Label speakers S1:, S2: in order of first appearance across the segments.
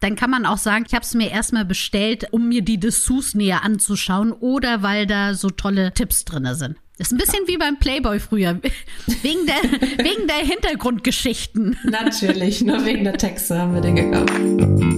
S1: Dann kann man auch sagen, ich habe es mir erstmal bestellt, um mir die Dessous näher anzuschauen oder weil da so tolle Tipps drinne sind. Ist ein bisschen wie beim Playboy früher. Wegen der, wegen der Hintergrundgeschichten.
S2: Natürlich, nur wegen der Texte haben wir den gekauft.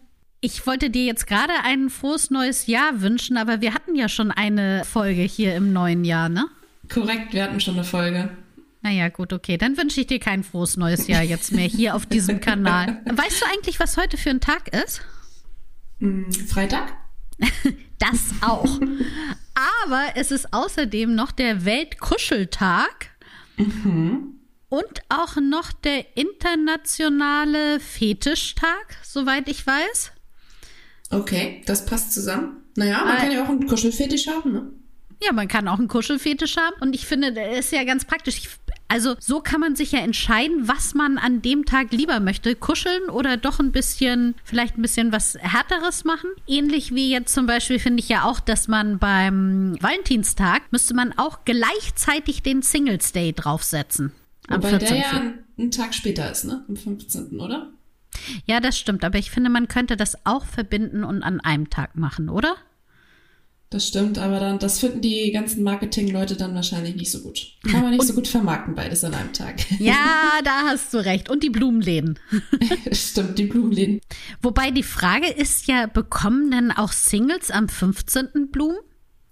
S1: Ich wollte dir jetzt gerade ein frohes neues Jahr wünschen, aber wir hatten ja schon eine Folge hier im neuen Jahr, ne?
S2: Korrekt, wir hatten schon eine Folge.
S1: Naja, gut, okay. Dann wünsche ich dir kein frohes neues Jahr jetzt mehr hier auf diesem Kanal. Weißt du eigentlich, was heute für ein Tag ist?
S2: Hm, Freitag?
S1: das auch. Aber es ist außerdem noch der Weltkuscheltag. Mhm. Und auch noch der internationale Fetischtag, soweit ich weiß.
S2: Okay, das passt zusammen. Naja, man äh, kann ja auch einen Kuschelfetisch haben, ne?
S1: Ja, man kann auch einen Kuschelfetisch haben. Und ich finde, das ist ja ganz praktisch. Ich, also so kann man sich ja entscheiden, was man an dem Tag lieber möchte. Kuscheln oder doch ein bisschen, vielleicht ein bisschen was Härteres machen. Ähnlich wie jetzt zum Beispiel finde ich ja auch, dass man beim Valentinstag müsste man auch gleichzeitig den Singles Day draufsetzen.
S2: Am Wobei 14. der ja einen Tag später ist, ne? Am 15., oder?
S1: Ja, das stimmt. Aber ich finde, man könnte das auch verbinden und an einem Tag machen, oder?
S2: Das stimmt, aber dann, das finden die ganzen Marketing-Leute dann wahrscheinlich nicht so gut. Kann man nicht und, so gut vermarkten, beides an einem Tag.
S1: Ja, da hast du recht. Und die Blumenläden.
S2: stimmt, die Blumenläden.
S1: Wobei die Frage ist ja, bekommen denn auch Singles am 15. Blumen?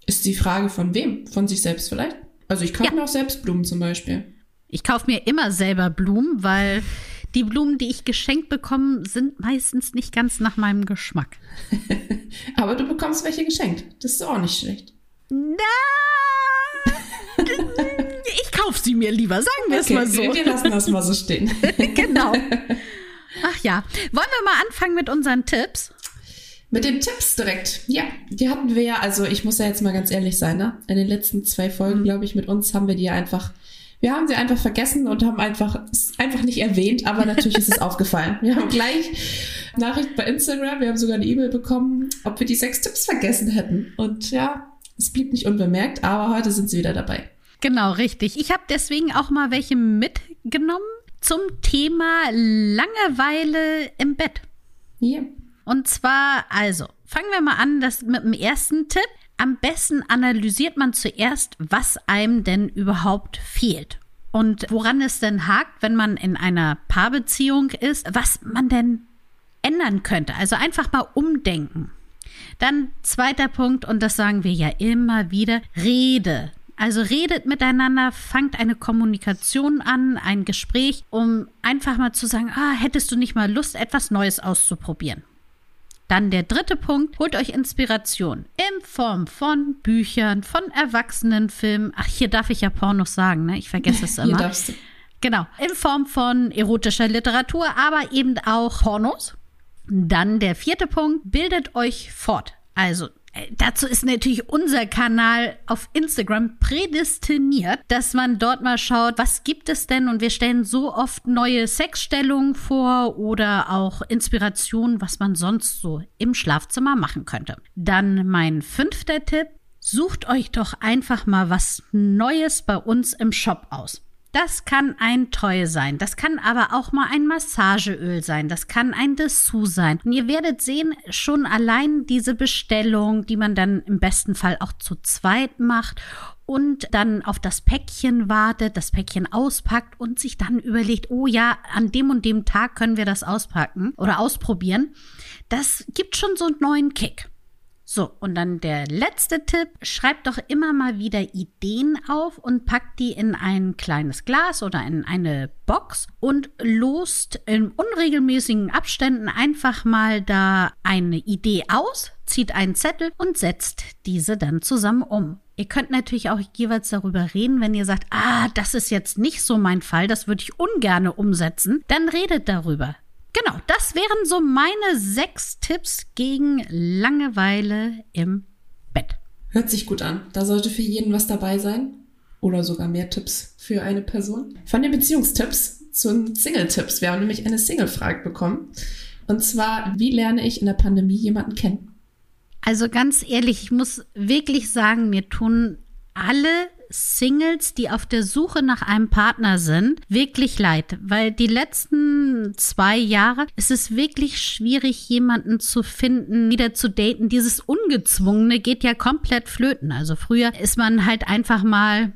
S2: Ist die Frage von wem? Von sich selbst vielleicht? Also ich kaufe ja. mir auch selbst Blumen zum Beispiel.
S1: Ich kaufe mir immer selber Blumen, weil die Blumen, die ich geschenkt bekomme, sind meistens nicht ganz nach meinem Geschmack.
S2: Aber du bekommst welche geschenkt. Das ist auch nicht schlecht.
S1: Na! ich kaufe sie mir lieber, sagen wir okay, es mal so.
S2: Wir lassen das mal so stehen.
S1: genau. Ach ja. Wollen wir mal anfangen mit unseren Tipps?
S2: Mit den Tipps direkt. Ja, die hatten wir ja, also ich muss ja jetzt mal ganz ehrlich sein, ne? In den letzten zwei Folgen, mhm. glaube ich, mit uns haben wir die ja einfach wir haben sie einfach vergessen und haben einfach, einfach nicht erwähnt, aber natürlich ist es aufgefallen. Wir haben gleich Nachricht bei Instagram, wir haben sogar eine E-Mail bekommen, ob wir die sechs Tipps vergessen hätten. Und ja, es blieb nicht unbemerkt, aber heute sind sie wieder dabei.
S1: Genau, richtig. Ich habe deswegen auch mal welche mitgenommen zum Thema Langeweile im Bett.
S2: Ja.
S1: Und zwar, also, fangen wir mal an, das mit dem ersten Tipp am besten analysiert man zuerst, was einem denn überhaupt fehlt. Und woran es denn hakt, wenn man in einer Paarbeziehung ist, was man denn ändern könnte. Also einfach mal umdenken. Dann zweiter Punkt, und das sagen wir ja immer wieder, Rede. Also redet miteinander, fangt eine Kommunikation an, ein Gespräch, um einfach mal zu sagen, ah, hättest du nicht mal Lust, etwas Neues auszuprobieren. Dann der dritte Punkt, holt euch Inspiration in Form von Büchern, von Erwachsenenfilmen. Ach, hier darf ich ja Pornos sagen, ne? Ich vergesse es immer. Hier du. Genau, in Form von erotischer Literatur, aber eben auch Pornos. Dann der vierte Punkt, bildet euch fort. Also Dazu ist natürlich unser Kanal auf Instagram prädestiniert, dass man dort mal schaut, was gibt es denn? Und wir stellen so oft neue Sexstellungen vor oder auch Inspirationen, was man sonst so im Schlafzimmer machen könnte. Dann mein fünfter Tipp. Sucht euch doch einfach mal was Neues bei uns im Shop aus. Das kann ein Toy sein, das kann aber auch mal ein Massageöl sein, das kann ein Dessous sein. Und ihr werdet sehen, schon allein diese Bestellung, die man dann im besten Fall auch zu zweit macht und dann auf das Päckchen wartet, das Päckchen auspackt und sich dann überlegt, oh ja, an dem und dem Tag können wir das auspacken oder ausprobieren. Das gibt schon so einen neuen Kick. So, und dann der letzte Tipp. Schreibt doch immer mal wieder Ideen auf und packt die in ein kleines Glas oder in eine Box und lost in unregelmäßigen Abständen einfach mal da eine Idee aus, zieht einen Zettel und setzt diese dann zusammen um. Ihr könnt natürlich auch jeweils darüber reden, wenn ihr sagt, ah, das ist jetzt nicht so mein Fall, das würde ich ungerne umsetzen, dann redet darüber Genau, das wären so meine sechs Tipps gegen Langeweile im Bett.
S2: Hört sich gut an. Da sollte für jeden was dabei sein. Oder sogar mehr Tipps für eine Person. Von den Beziehungstipps zu den Single-Tipps. Wir haben nämlich eine Single-Frage bekommen. Und zwar, wie lerne ich in der Pandemie jemanden kennen?
S1: Also ganz ehrlich, ich muss wirklich sagen, mir tun alle Singles, die auf der Suche nach einem Partner sind, wirklich leid, weil die letzten zwei Jahre ist es wirklich schwierig, jemanden zu finden, wieder zu daten. Dieses Ungezwungene geht ja komplett flöten. Also früher ist man halt einfach mal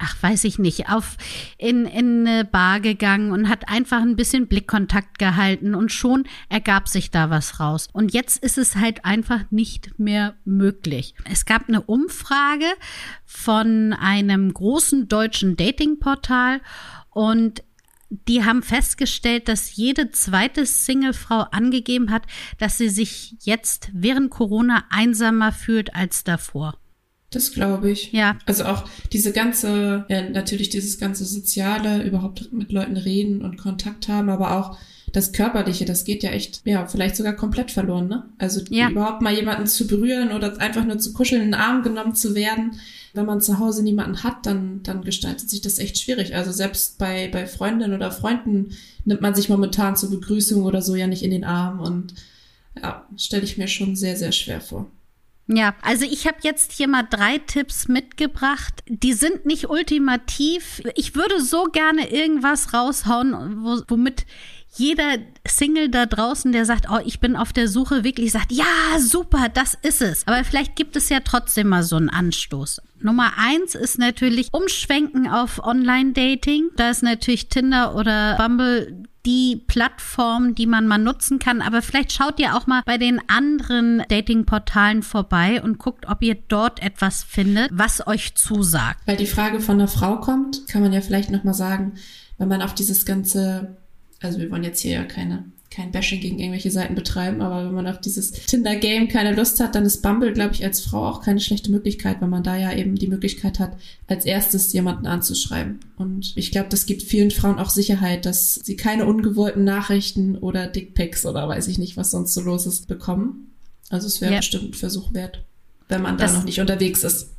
S1: ach, weiß ich nicht, auf in, in eine Bar gegangen und hat einfach ein bisschen Blickkontakt gehalten und schon ergab sich da was raus. Und jetzt ist es halt einfach nicht mehr möglich. Es gab eine Umfrage von einem großen deutschen Datingportal und die haben festgestellt, dass jede zweite Singlefrau angegeben hat, dass sie sich jetzt während Corona einsamer fühlt als davor.
S2: Das glaube ich.
S1: Ja.
S2: Also auch diese ganze, ja, natürlich dieses ganze Soziale, überhaupt mit Leuten reden und Kontakt haben, aber auch das Körperliche, das geht ja echt, ja, vielleicht sogar komplett verloren, ne? Also ja. überhaupt mal jemanden zu berühren oder einfach nur zu kuscheln, in den Arm genommen zu werden. Wenn man zu Hause niemanden hat, dann, dann gestaltet sich das echt schwierig. Also selbst bei, bei Freundinnen oder Freunden nimmt man sich momentan zur Begrüßung oder so ja nicht in den Arm und ja, stelle ich mir schon sehr, sehr schwer vor.
S1: Ja, also ich habe jetzt hier mal drei Tipps mitgebracht. Die sind nicht ultimativ. Ich würde so gerne irgendwas raushauen, wo, womit jeder Single da draußen, der sagt, oh, ich bin auf der Suche, wirklich sagt, ja, super, das ist es. Aber vielleicht gibt es ja trotzdem mal so einen Anstoß. Nummer eins ist natürlich Umschwenken auf Online-Dating. Da ist natürlich Tinder oder Bumble die Plattform, die man mal nutzen kann. Aber vielleicht schaut ihr auch mal bei den anderen Dating-Portalen vorbei und guckt, ob ihr dort etwas findet, was euch zusagt.
S2: Weil die Frage von einer Frau kommt, kann man ja vielleicht noch mal sagen, wenn man auf dieses ganze, also wir wollen jetzt hier ja keine kein Bashing gegen irgendwelche Seiten betreiben, aber wenn man auf dieses Tinder-Game keine Lust hat, dann ist Bumble, glaube ich, als Frau auch keine schlechte Möglichkeit, weil man da ja eben die Möglichkeit hat, als erstes jemanden anzuschreiben. Und ich glaube, das gibt vielen Frauen auch Sicherheit, dass sie keine ungewollten Nachrichten oder Dickpics oder weiß ich nicht, was sonst so los ist, bekommen. Also es wäre ja. bestimmt ein Versuch wert, wenn man da das noch nicht unterwegs ist.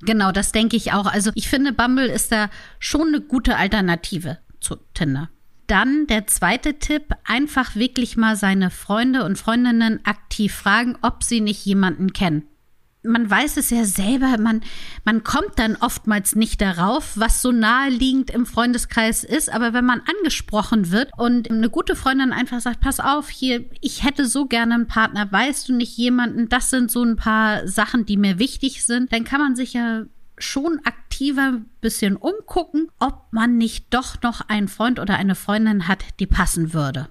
S1: Genau, das denke ich auch. Also ich finde, Bumble ist da schon eine gute Alternative zu Tinder. Dann der zweite Tipp, einfach wirklich mal seine Freunde und Freundinnen aktiv fragen, ob sie nicht jemanden kennen. Man weiß es ja selber, man, man kommt dann oftmals nicht darauf, was so naheliegend im Freundeskreis ist. Aber wenn man angesprochen wird und eine gute Freundin einfach sagt, pass auf, hier, ich hätte so gerne einen Partner, weißt du nicht jemanden, das sind so ein paar Sachen, die mir wichtig sind, dann kann man sich ja schon aktiver bisschen umgucken, ob man nicht doch noch einen Freund oder eine Freundin hat, die passen würde.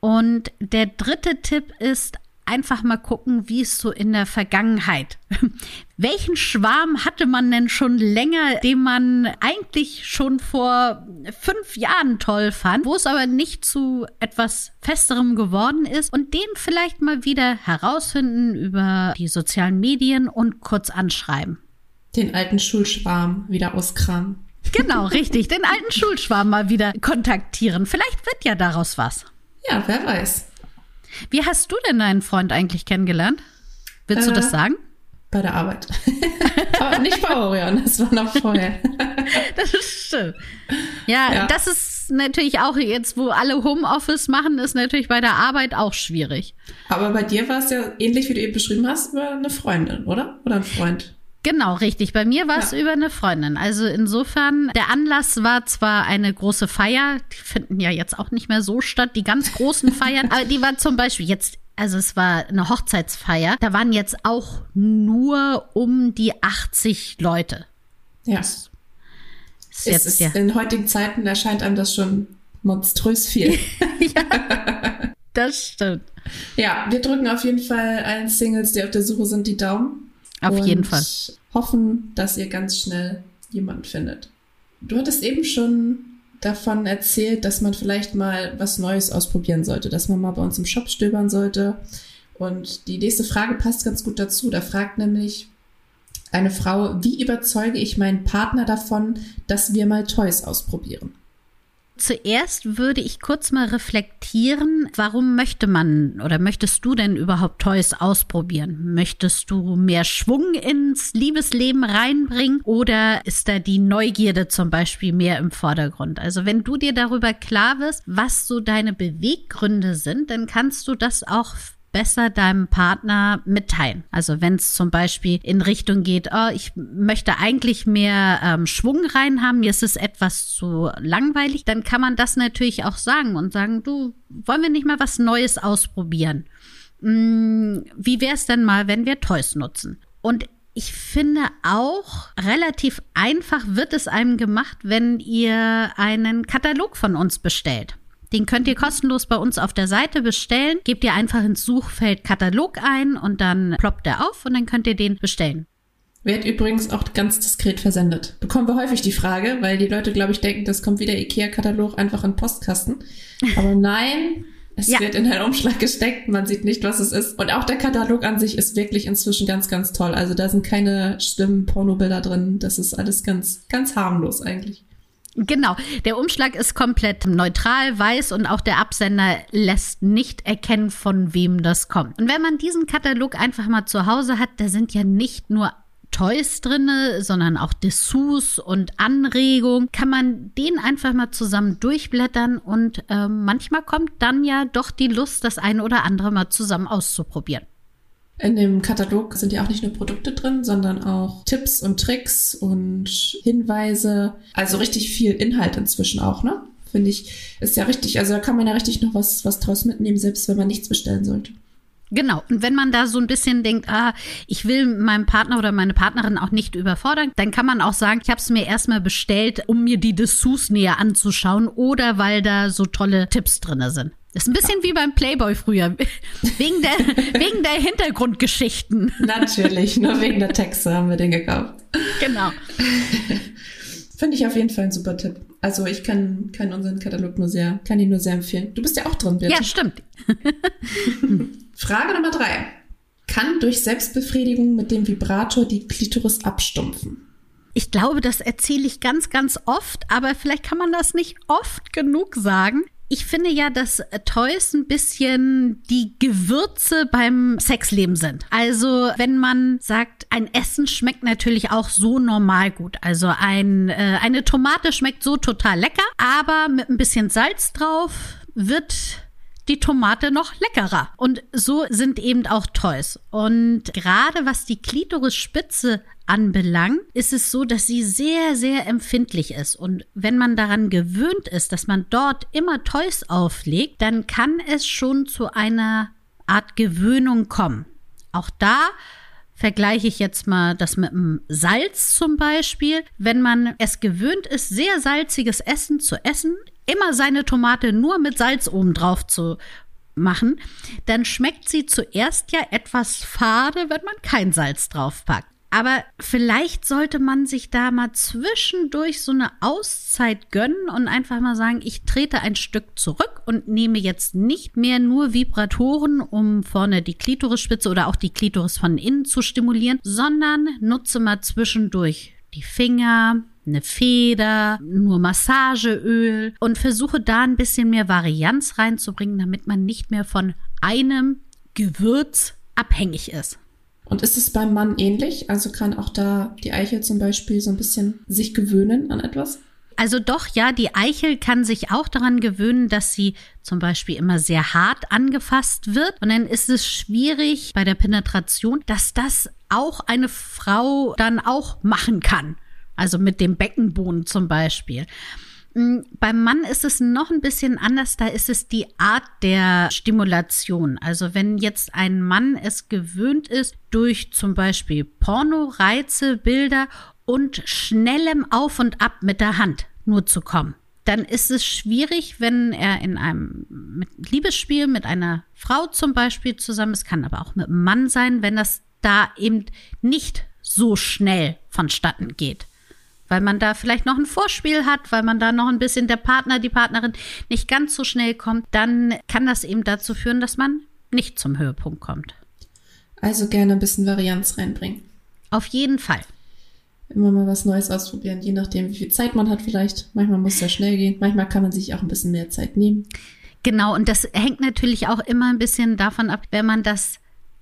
S1: Und der dritte Tipp ist einfach mal gucken, wie es so in der Vergangenheit. Welchen Schwarm hatte man denn schon länger, den man eigentlich schon vor fünf Jahren toll fand, wo es aber nicht zu etwas Festerem geworden ist und den vielleicht mal wieder herausfinden über die sozialen Medien und kurz anschreiben
S2: den alten Schulschwarm wieder auskramen.
S1: Genau, richtig. Den alten Schulschwarm mal wieder kontaktieren. Vielleicht wird ja daraus was.
S2: Ja, wer weiß.
S1: Wie hast du denn deinen Freund eigentlich kennengelernt? Willst äh, du das äh, sagen?
S2: Bei der Arbeit. Aber nicht bei Orion, das war noch vorher.
S1: das stimmt. Ja, ja, das ist natürlich auch jetzt, wo alle Homeoffice machen, ist natürlich bei der Arbeit auch schwierig.
S2: Aber bei dir war es ja ähnlich, wie du eben beschrieben hast, über eine Freundin, oder? Oder ein Freund?
S1: Genau, richtig. Bei mir war es ja. über eine Freundin. Also insofern, der Anlass war zwar eine große Feier, die finden ja jetzt auch nicht mehr so statt, die ganz großen Feiern, aber die war zum Beispiel jetzt also es war eine Hochzeitsfeier. Da waren jetzt auch nur um die 80 Leute.
S2: Ja. Das ist jetzt, ist, ja. In heutigen Zeiten erscheint einem das schon monströs viel.
S1: ja, das stimmt.
S2: Ja, wir drücken auf jeden Fall allen Singles, die auf der Suche sind, die Daumen.
S1: Auf jeden Fall.
S2: Hoffen, dass ihr ganz schnell jemand findet. Du hattest eben schon davon erzählt, dass man vielleicht mal was Neues ausprobieren sollte, dass man mal bei uns im Shop stöbern sollte. Und die nächste Frage passt ganz gut dazu. Da fragt nämlich eine Frau, wie überzeuge ich meinen Partner davon, dass wir mal Toys ausprobieren?
S1: Zuerst würde ich kurz mal reflektieren, warum möchte man oder möchtest du denn überhaupt Toys ausprobieren? Möchtest du mehr Schwung ins Liebesleben reinbringen oder ist da die Neugierde zum Beispiel mehr im Vordergrund? Also wenn du dir darüber klar wirst, was so deine Beweggründe sind, dann kannst du das auch besser deinem Partner mitteilen. Also wenn es zum Beispiel in Richtung geht, oh, ich möchte eigentlich mehr ähm, Schwung rein haben, mir ist es etwas zu langweilig, dann kann man das natürlich auch sagen und sagen, du, wollen wir nicht mal was Neues ausprobieren? Hm, wie wäre es denn mal, wenn wir Toys nutzen? Und ich finde auch relativ einfach wird es einem gemacht, wenn ihr einen Katalog von uns bestellt. Den könnt ihr kostenlos bei uns auf der Seite bestellen. Gebt ihr einfach ins Suchfeld Katalog ein und dann ploppt er auf und dann könnt ihr den bestellen.
S2: Wird übrigens auch ganz diskret versendet. Bekommen wir häufig die Frage, weil die Leute, glaube ich, denken, das kommt wieder IKEA-Katalog einfach in Postkasten. Aber nein, es ja. wird in einen Umschlag gesteckt, man sieht nicht, was es ist. Und auch der Katalog an sich ist wirklich inzwischen ganz, ganz toll. Also da sind keine schlimmen Pornobilder drin. Das ist alles ganz, ganz harmlos eigentlich.
S1: Genau, der Umschlag ist komplett neutral, weiß und auch der Absender lässt nicht erkennen, von wem das kommt. Und wenn man diesen Katalog einfach mal zu Hause hat, da sind ja nicht nur Toys drinne, sondern auch Dessous und Anregungen, kann man den einfach mal zusammen durchblättern und äh, manchmal kommt dann ja doch die Lust, das eine oder andere mal zusammen auszuprobieren.
S2: In dem Katalog sind ja auch nicht nur Produkte drin, sondern auch Tipps und Tricks und Hinweise. Also richtig viel Inhalt inzwischen auch, ne? Finde ich, ist ja richtig. Also da kann man ja richtig noch was, was draus mitnehmen, selbst wenn man nichts bestellen sollte.
S1: Genau. Und wenn man da so ein bisschen denkt, ah, ich will meinen Partner oder meine Partnerin auch nicht überfordern, dann kann man auch sagen, ich habe es mir erstmal bestellt, um mir die Dessous näher anzuschauen oder weil da so tolle Tipps drinne sind. Das ist ein bisschen wie beim Playboy früher. Wegen der, wegen der Hintergrundgeschichten.
S2: Natürlich, nur wegen der Texte haben wir den gekauft.
S1: Genau.
S2: Finde ich auf jeden Fall ein super Tipp. Also ich kann, kann unseren Katalog nur sehr, kann ihn nur sehr empfehlen. Du bist ja auch drin,
S1: Birte. Ja, stimmt.
S2: Frage Nummer drei. Kann durch Selbstbefriedigung mit dem Vibrator die Klitoris abstumpfen?
S1: Ich glaube, das erzähle ich ganz, ganz oft, aber vielleicht kann man das nicht oft genug sagen. Ich finde ja, dass Toys ein bisschen die Gewürze beim Sexleben sind. Also wenn man sagt, ein Essen schmeckt natürlich auch so normal gut. Also ein, äh, eine Tomate schmeckt so total lecker, aber mit ein bisschen Salz drauf wird die Tomate noch leckerer. Und so sind eben auch Toys. Und gerade was die Klitorisspitze anbelangt, ist es so, dass sie sehr, sehr empfindlich ist. Und wenn man daran gewöhnt ist, dass man dort immer Toys auflegt, dann kann es schon zu einer Art Gewöhnung kommen. Auch da vergleiche ich jetzt mal das mit dem Salz zum Beispiel. Wenn man es gewöhnt ist, sehr salziges Essen zu essen, immer seine Tomate nur mit Salz oben drauf zu machen, dann schmeckt sie zuerst ja etwas fade, wenn man kein Salz draufpackt. Aber vielleicht sollte man sich da mal zwischendurch so eine Auszeit gönnen und einfach mal sagen, ich trete ein Stück zurück und nehme jetzt nicht mehr nur Vibratoren, um vorne die Klitorisspitze oder auch die Klitoris von innen zu stimulieren, sondern nutze mal zwischendurch die Finger, eine Feder, nur Massageöl und versuche da ein bisschen mehr Varianz reinzubringen, damit man nicht mehr von einem Gewürz abhängig ist.
S2: Und ist es beim Mann ähnlich? Also kann auch da die Eichel zum Beispiel so ein bisschen sich gewöhnen an etwas?
S1: Also doch, ja, die Eichel kann sich auch daran gewöhnen, dass sie zum Beispiel immer sehr hart angefasst wird. Und dann ist es schwierig bei der Penetration, dass das auch eine Frau dann auch machen kann. Also mit dem Beckenboden zum Beispiel. Mm, beim Mann ist es noch ein bisschen anders, da ist es die Art der Stimulation. Also wenn jetzt ein Mann es gewöhnt ist, durch zum Beispiel Pornoreize, Bilder und schnellem Auf und Ab mit der Hand nur zu kommen, dann ist es schwierig, wenn er in einem Liebesspiel mit einer Frau zum Beispiel zusammen ist, kann aber auch mit einem Mann sein, wenn das da eben nicht so schnell vonstatten geht weil man da vielleicht noch ein Vorspiel hat, weil man da noch ein bisschen der Partner, die Partnerin nicht ganz so schnell kommt, dann kann das eben dazu führen, dass man nicht zum Höhepunkt kommt.
S2: Also gerne ein bisschen Varianz reinbringen.
S1: Auf jeden Fall.
S2: immer mal was Neues ausprobieren, je nachdem, wie viel Zeit man hat vielleicht. Manchmal muss es ja schnell gehen, manchmal kann man sich auch ein bisschen mehr Zeit nehmen.
S1: Genau, und das hängt natürlich auch immer ein bisschen davon ab, wenn man das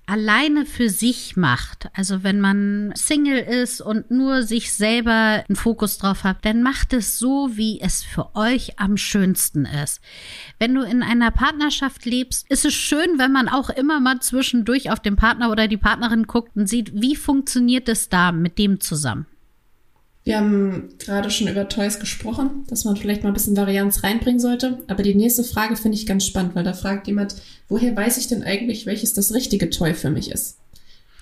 S1: alleine für sich macht, also wenn man Single ist und nur sich selber einen Fokus drauf hat, dann macht es so, wie es für euch am schönsten ist. Wenn du in einer Partnerschaft lebst, ist es schön, wenn man auch immer mal zwischendurch auf den Partner oder die Partnerin guckt und sieht, wie funktioniert es da mit dem zusammen.
S2: Wir haben gerade schon über Toys gesprochen, dass man vielleicht mal ein bisschen Varianz reinbringen sollte. Aber die nächste Frage finde ich ganz spannend, weil da fragt jemand, woher weiß ich denn eigentlich, welches das richtige Toy für mich ist?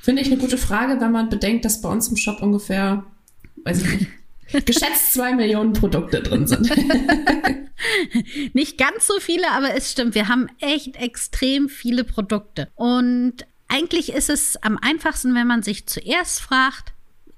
S2: Finde ich eine gute Frage, wenn man bedenkt, dass bei uns im Shop ungefähr, weiß ich nicht, geschätzt zwei Millionen Produkte drin sind.
S1: nicht ganz so viele, aber es stimmt. Wir haben echt extrem viele Produkte. Und eigentlich ist es am einfachsten, wenn man sich zuerst fragt,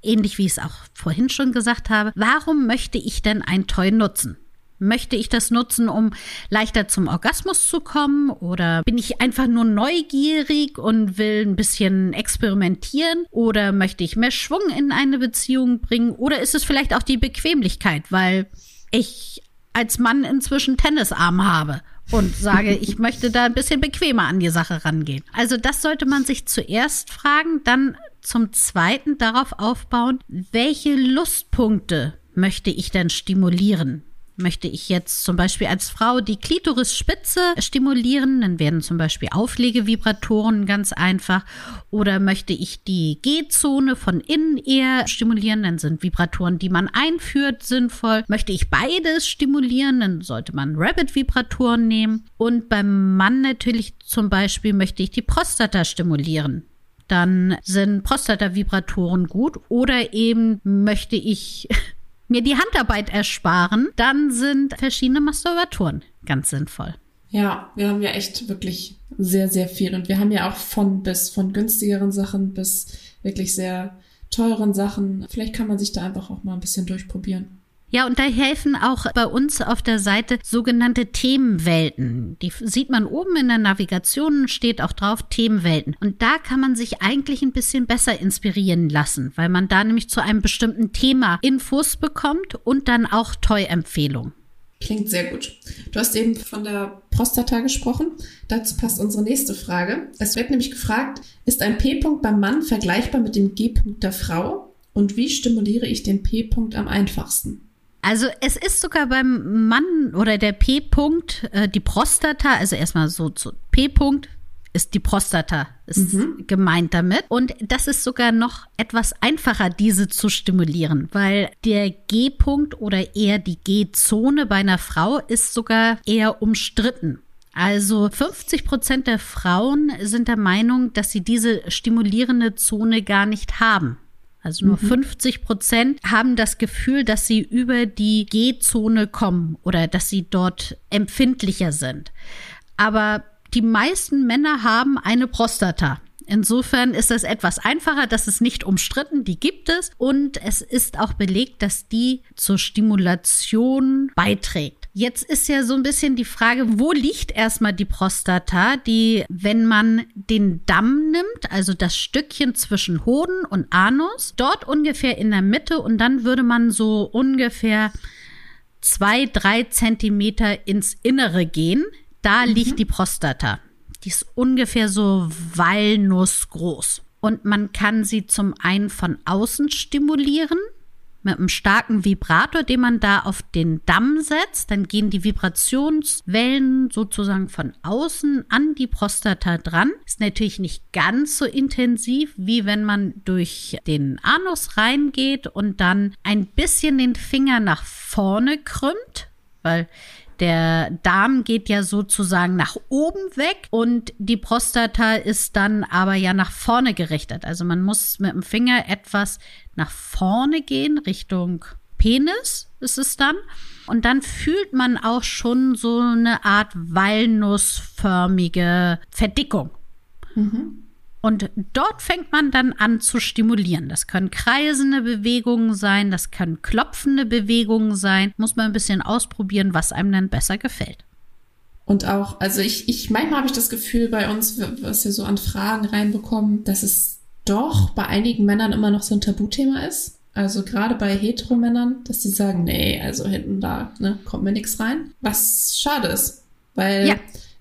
S1: ähnlich wie ich es auch vorhin schon gesagt habe, warum möchte ich denn ein Toy nutzen? Möchte ich das nutzen, um leichter zum Orgasmus zu kommen? Oder bin ich einfach nur neugierig und will ein bisschen experimentieren? Oder möchte ich mehr Schwung in eine Beziehung bringen? Oder ist es vielleicht auch die Bequemlichkeit, weil ich als Mann inzwischen Tennisarm habe und sage, ich möchte da ein bisschen bequemer an die Sache rangehen. Also das sollte man sich zuerst fragen, dann zum Zweiten darauf aufbauen, welche Lustpunkte möchte ich denn stimulieren? Möchte ich jetzt zum Beispiel als Frau die Klitorisspitze stimulieren, dann werden zum Beispiel Auflegevibratoren ganz einfach. Oder möchte ich die G-Zone von innen eher stimulieren, dann sind Vibratoren, die man einführt, sinnvoll. Möchte ich beides stimulieren, dann sollte man Rabbit-Vibratoren nehmen. Und beim Mann natürlich zum Beispiel möchte ich die Prostata stimulieren dann sind Prostata-Vibratoren gut. Oder eben möchte ich mir die Handarbeit ersparen, dann sind verschiedene Masturbatoren ganz sinnvoll.
S2: Ja, wir haben ja echt wirklich sehr, sehr viel. Und wir haben ja auch von bis, von günstigeren Sachen bis wirklich sehr teuren Sachen. Vielleicht kann man sich da einfach auch mal ein bisschen durchprobieren.
S1: Ja, und da helfen auch bei uns auf der Seite sogenannte Themenwelten. Die sieht man oben in der Navigation, steht auch drauf Themenwelten. Und da kann man sich eigentlich ein bisschen besser inspirieren lassen, weil man da nämlich zu einem bestimmten Thema Infos bekommt und dann auch Toy-Empfehlungen.
S2: Klingt sehr gut. Du hast eben von der Prostata gesprochen. Dazu passt unsere nächste Frage. Es wird nämlich gefragt, ist ein P-Punkt beim Mann vergleichbar mit dem G-Punkt der Frau? Und wie stimuliere ich den P-Punkt am einfachsten?
S1: Also es ist sogar beim Mann oder der P-Punkt, äh, die Prostata, also erstmal so zu P-Punkt ist die Prostata, ist mhm. gemeint damit. Und das ist sogar noch etwas einfacher, diese zu stimulieren, weil der G-Punkt oder eher die G-Zone bei einer Frau ist sogar eher umstritten. Also 50 Prozent der Frauen sind der Meinung, dass sie diese stimulierende Zone gar nicht haben. Also nur mhm. 50 Prozent haben das Gefühl, dass sie über die G-Zone kommen oder dass sie dort empfindlicher sind. Aber die meisten Männer haben eine Prostata. Insofern ist das etwas einfacher, das ist nicht umstritten, die gibt es und es ist auch belegt, dass die zur Stimulation beiträgt. Jetzt ist ja so ein bisschen die Frage, wo liegt erstmal die Prostata, die, wenn man den Damm nimmt, also das Stückchen zwischen Hoden und Anus, dort ungefähr in der Mitte und dann würde man so ungefähr zwei, drei Zentimeter ins Innere gehen, da mhm. liegt die Prostata. Die ist ungefähr so walnussgroß. Und man kann sie zum einen von außen stimulieren, mit einem starken Vibrator, den man da auf den Damm setzt. Dann gehen die Vibrationswellen sozusagen von außen an die Prostata dran. Ist natürlich nicht ganz so intensiv, wie wenn man durch den Anus reingeht und dann ein bisschen den Finger nach vorne krümmt, weil der Darm geht ja sozusagen nach oben weg und die Prostata ist dann aber ja nach vorne gerichtet. Also man muss mit dem Finger etwas nach vorne gehen, Richtung Penis ist es dann. Und dann fühlt man auch schon so eine Art walnussförmige Verdickung. Mhm. Und dort fängt man dann an zu stimulieren. Das können kreisende Bewegungen sein, das können klopfende Bewegungen sein. Muss man ein bisschen ausprobieren, was einem dann besser gefällt.
S2: Und auch, also ich, ich manchmal habe ich das Gefühl bei uns, was wir so an Fragen reinbekommen, dass es doch bei einigen Männern immer noch so ein Tabuthema ist. Also gerade bei Heteromännern, dass die sagen, nee, also hinten da ne, kommt mir nichts rein. Was schade ist, weil ja.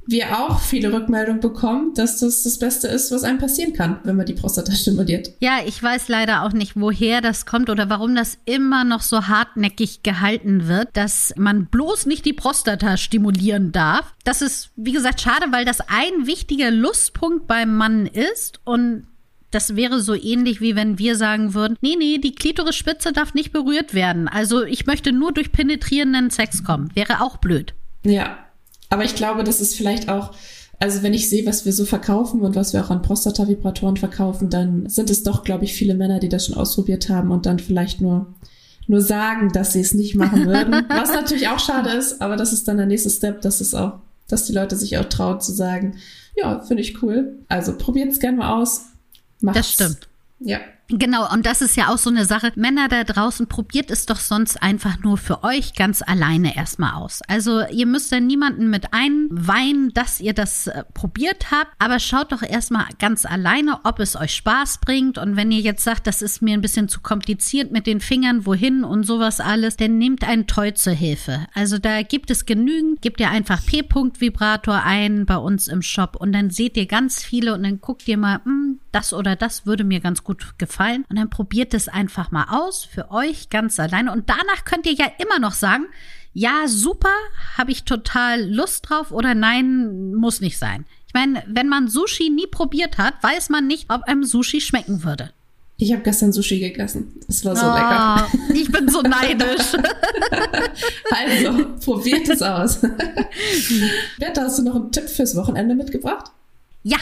S2: Wir auch viele Rückmeldungen bekommen, dass das das Beste ist, was einem passieren kann, wenn man die Prostata stimuliert.
S1: Ja, ich weiß leider auch nicht, woher das kommt oder warum das immer noch so hartnäckig gehalten wird, dass man bloß nicht die Prostata stimulieren darf. Das ist, wie gesagt, schade, weil das ein wichtiger Lustpunkt beim Mann ist und das wäre so ähnlich wie wenn wir sagen würden, nee, nee, die Klitorisspitze darf nicht berührt werden. Also ich möchte nur durch penetrierenden Sex kommen. Wäre auch blöd.
S2: Ja, aber ich glaube, das ist vielleicht auch, also wenn ich sehe, was wir so verkaufen und was wir auch an Prostata-Vibratoren verkaufen, dann sind es doch, glaube ich, viele Männer, die das schon ausprobiert haben und dann vielleicht nur nur sagen, dass sie es nicht machen würden. Was natürlich auch schade ist, aber das ist dann der nächste Step, dass es auch, dass die Leute sich auch trauen zu sagen, ja, finde ich cool. Also probiert es gerne mal aus.
S1: Macht's. Das stimmt.
S2: Ja.
S1: Genau, und das ist ja auch so eine Sache. Männer da draußen, probiert es doch sonst einfach nur für euch ganz alleine erstmal aus. Also ihr müsst ja niemanden mit einweihen, dass ihr das äh, probiert habt, aber schaut doch erstmal ganz alleine, ob es euch Spaß bringt. Und wenn ihr jetzt sagt, das ist mir ein bisschen zu kompliziert mit den Fingern, wohin und sowas alles, dann nehmt ein Toy zur Hilfe. Also da gibt es genügend, gebt ihr einfach P-Punkt-Vibrator ein bei uns im Shop und dann seht ihr ganz viele und dann guckt ihr mal, mh, hm, das oder das würde mir ganz gut gefallen. Und dann probiert es einfach mal aus für euch ganz alleine. Und danach könnt ihr ja immer noch sagen, ja, super, habe ich total Lust drauf oder nein, muss nicht sein. Ich meine, wenn man Sushi nie probiert hat, weiß man nicht, ob einem Sushi schmecken würde.
S2: Ich habe gestern Sushi gegessen. Es war so oh, lecker.
S1: Ich bin so neidisch.
S2: also, probiert es aus. Bertha, hast du noch einen Tipp fürs Wochenende mitgebracht?
S1: Ja,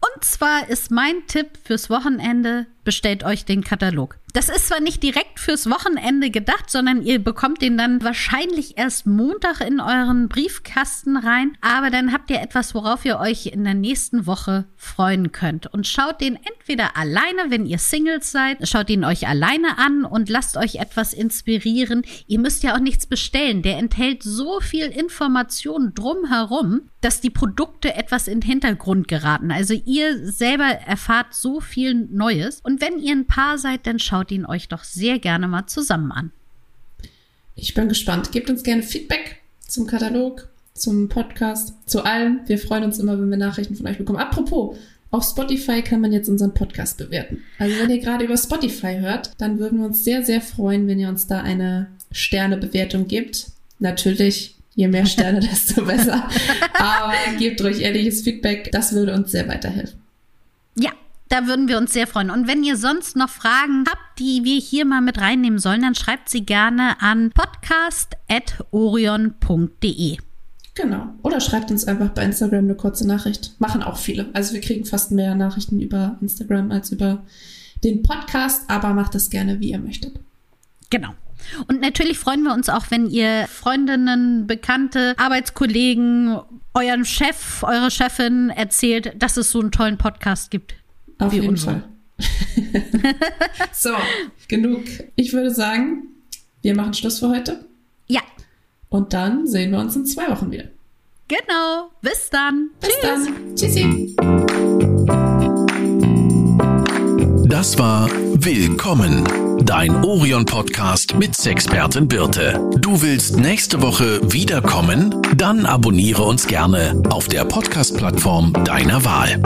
S1: und zwar ist mein Tipp fürs Wochenende, bestellt euch den Katalog. Das ist zwar nicht direkt fürs Wochenende gedacht, sondern ihr bekommt den dann wahrscheinlich erst Montag in euren Briefkasten rein, aber dann habt ihr etwas, worauf ihr euch in der nächsten Woche freuen könnt. Und schaut den entweder alleine, wenn ihr Singles seid, schaut ihn euch alleine an und lasst euch etwas inspirieren. Ihr müsst ja auch nichts bestellen. Der enthält so viel Information drumherum, dass die Produkte etwas in den Hintergrund geraten. Also ihr selber erfahrt so viel Neues. Und wenn ihr ein Paar seid, dann schaut ihn euch doch sehr gerne mal zusammen an.
S2: Ich bin gespannt. Gebt uns gerne Feedback zum Katalog, zum Podcast, zu allem. Wir freuen uns immer, wenn wir Nachrichten von euch bekommen. Apropos, auf Spotify kann man jetzt unseren Podcast bewerten. Also wenn ihr gerade über Spotify hört, dann würden wir uns sehr, sehr freuen, wenn ihr uns da eine Sternebewertung gibt. Natürlich, je mehr Sterne, desto besser. Aber gebt ruhig ehrliches Feedback. Das würde uns sehr weiterhelfen.
S1: Da würden wir uns sehr freuen. Und wenn ihr sonst noch Fragen habt, die wir hier mal mit reinnehmen sollen, dann schreibt sie gerne an podcast.orion.de.
S2: Genau. Oder schreibt uns einfach bei Instagram eine kurze Nachricht. Machen auch viele. Also wir kriegen fast mehr Nachrichten über Instagram als über den Podcast, aber macht es gerne, wie ihr möchtet.
S1: Genau. Und natürlich freuen wir uns auch, wenn ihr Freundinnen, Bekannte, Arbeitskollegen, euren Chef, eure Chefin erzählt, dass es so einen tollen Podcast gibt.
S2: Auf jeden Fall. so, genug. Ich würde sagen, wir machen Schluss für heute.
S1: Ja.
S2: Und dann sehen wir uns in zwei Wochen wieder.
S1: Genau. Bis dann.
S2: Bis Tschüss. dann. Tschüssi.
S3: Das war Willkommen, dein Orion-Podcast mit Sexpertin Birte. Du willst nächste Woche wiederkommen? Dann abonniere uns gerne auf der Podcast-Plattform deiner Wahl.